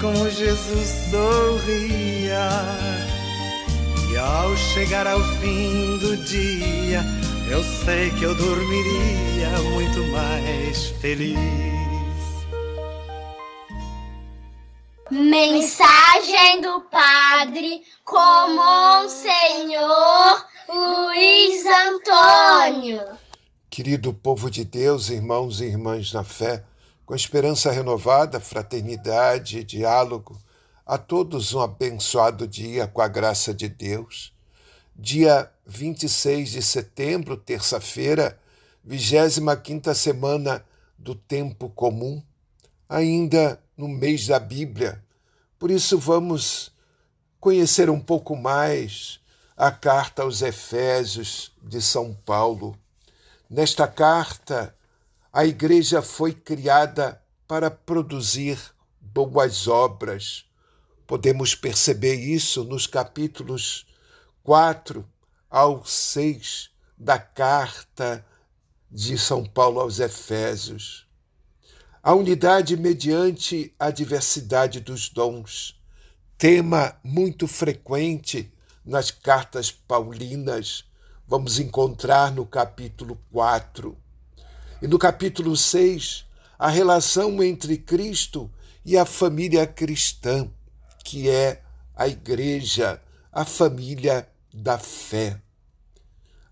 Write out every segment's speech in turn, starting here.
como Jesus sorria. E ao chegar ao fim do dia, eu sei que eu dormiria muito mais feliz. Mensagem do Padre com Monsenhor Luiz Antônio. Querido povo de Deus, irmãos e irmãs na fé, com esperança renovada, fraternidade e diálogo, a todos um abençoado dia com a graça de Deus. Dia 26 de setembro, terça-feira, 25 semana do tempo comum, ainda no mês da Bíblia. Por isso, vamos conhecer um pouco mais a carta aos Efésios de São Paulo. Nesta carta, a igreja foi criada para produzir boas obras. Podemos perceber isso nos capítulos 4 ao 6 da carta de São Paulo aos Efésios a unidade mediante a diversidade dos dons, tema muito frequente nas cartas paulinas, vamos encontrar no capítulo 4. E no capítulo 6, a relação entre Cristo e a família cristã, que é a igreja, a família da fé.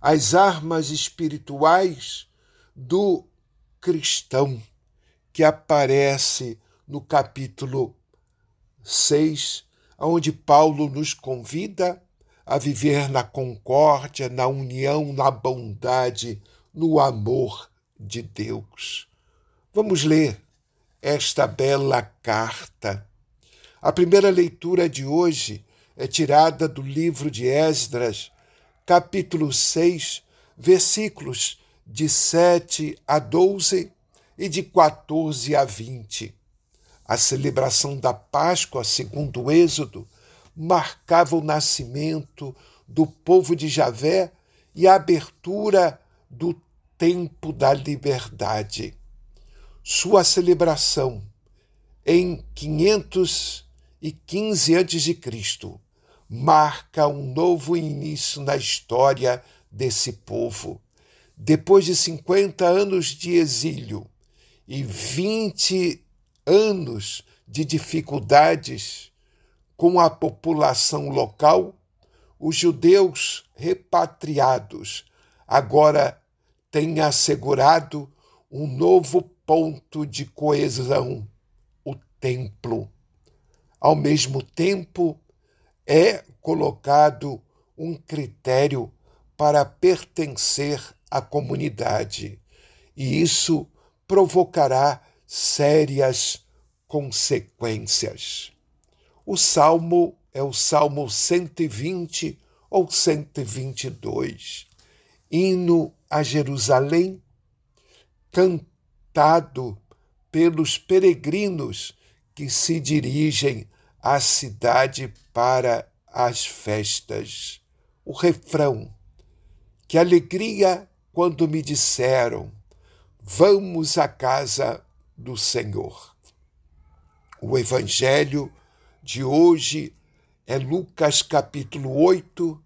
As armas espirituais do cristão que aparece no capítulo 6, onde Paulo nos convida a viver na concórdia, na união, na bondade, no amor de Deus. Vamos ler esta bela carta. A primeira leitura de hoje é tirada do livro de Esdras, capítulo 6, versículos de 7 a 12 e de 14 a 20. A celebração da Páscoa, segundo o Êxodo, marcava o nascimento do povo de Javé e a abertura do tempo da liberdade. Sua celebração em 515 a.C. marca um novo início na história desse povo. Depois de 50 anos de exílio, e 20 anos de dificuldades com a população local, os judeus repatriados agora têm assegurado um novo ponto de coesão, o templo. Ao mesmo tempo, é colocado um critério para pertencer à comunidade, e isso provocará sérias consequências. O salmo é o Salmo 120 ou 122, hino a Jerusalém, cantado pelos peregrinos que se dirigem à cidade para as festas. O refrão: Que alegria quando me disseram Vamos à casa do Senhor. O evangelho de hoje é Lucas capítulo 8,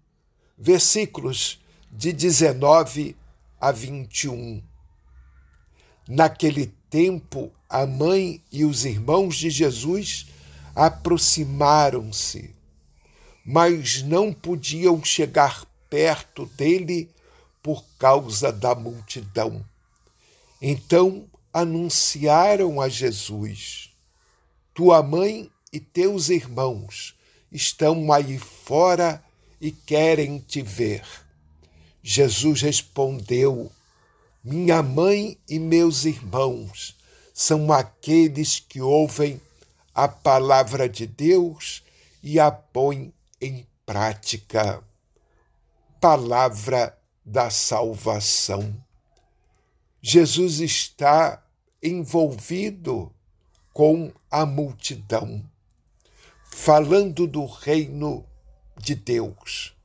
versículos de 19 a 21. Naquele tempo, a mãe e os irmãos de Jesus aproximaram-se, mas não podiam chegar perto dele por causa da multidão. Então anunciaram a Jesus: Tua mãe e teus irmãos estão aí fora e querem te ver. Jesus respondeu: Minha mãe e meus irmãos são aqueles que ouvem a palavra de Deus e a põem em prática. Palavra da salvação. Jesus está envolvido com a multidão, falando do reino de Deus.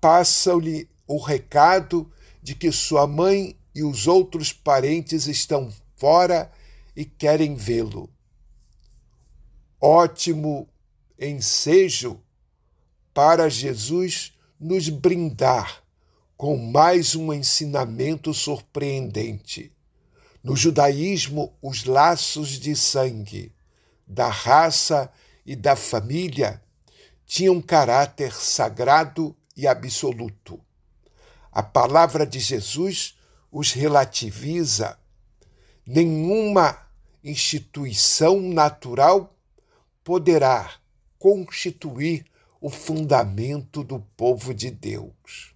Passa-lhe o recado de que sua mãe e os outros parentes estão fora e querem vê-lo. Ótimo ensejo para Jesus nos brindar com mais um ensinamento surpreendente. No judaísmo, os laços de sangue da raça e da família tinham caráter sagrado e absoluto. A palavra de Jesus os relativiza. Nenhuma instituição natural poderá constituir o fundamento do povo de Deus.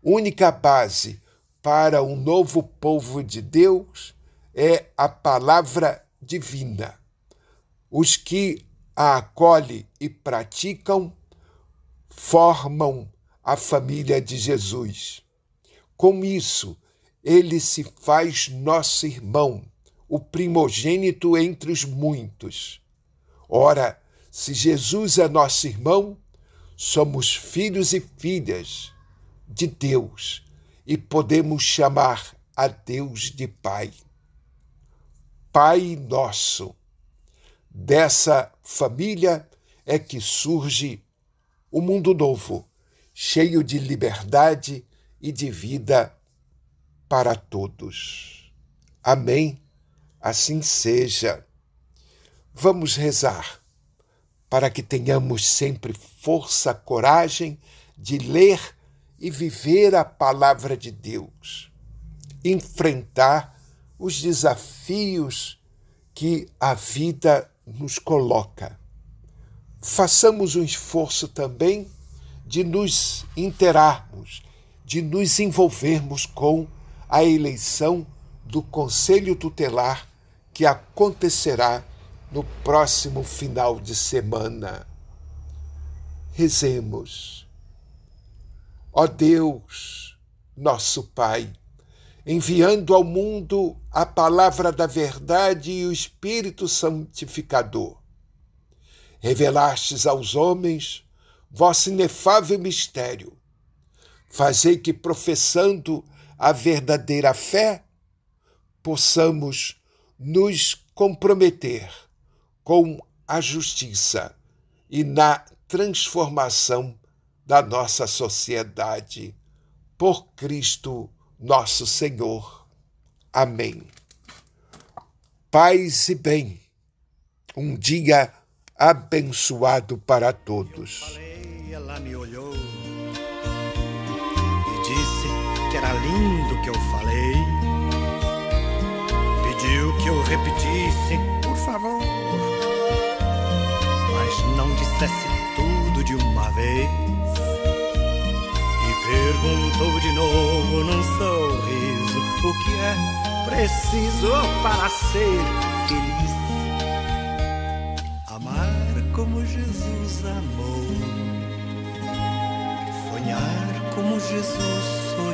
Única base para um novo povo de Deus é a palavra divina. Os que a acolhem e praticam formam a família de Jesus. Com isso, ele se faz nosso irmão, o primogênito entre os muitos. Ora, se Jesus é nosso irmão, somos filhos e filhas de Deus e podemos chamar a Deus de Pai. Pai nosso. Dessa família é que surge o mundo novo cheio de liberdade e de vida para todos. Amém. Assim seja. Vamos rezar para que tenhamos sempre força, coragem de ler e viver a palavra de Deus, enfrentar os desafios que a vida nos coloca. Façamos um esforço também de nos interarmos, de nos envolvermos com a eleição do Conselho Tutelar que acontecerá no próximo final de semana. Rezemos. Ó Deus, nosso Pai, enviando ao mundo a palavra da verdade e o Espírito Santificador, revelastes aos homens vosso inefável mistério. Fazei que, professando a verdadeira fé, possamos nos comprometer com a justiça e na transformação da nossa sociedade. Por Cristo nosso Senhor. Amém. Paz e bem. Um dia abençoado para todos ela me olhou era lindo que eu falei. Pediu que eu repetisse, por favor, mas não dissesse tudo de uma vez. E perguntou de novo num sorriso o que é preciso para ser feliz. Amar como Jesus amou sonhar como Jesus sonhou,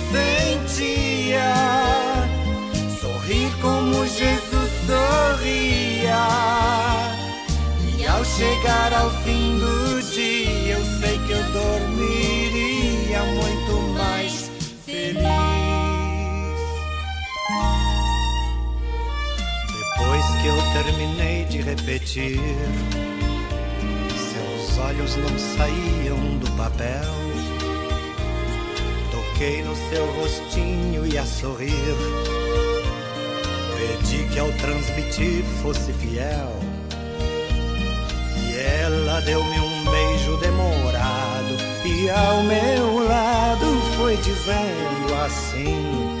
sentia, sorrir como Jesus sorria. E ao chegar ao fim do dia, eu sei que eu dormiria muito mais feliz. Depois que eu terminei de repetir, seus olhos não saíam do papel. Toquei no seu rostinho e a sorrir. Pedi que ao transmitir fosse fiel. E ela deu-me um beijo demorado. E ao meu lado foi dizendo assim.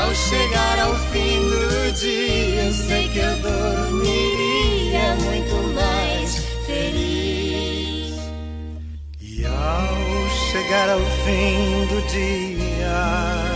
Ao chegar ao fim do dia, eu sei que eu dormiria muito mais feliz. E ao chegar ao fim do dia,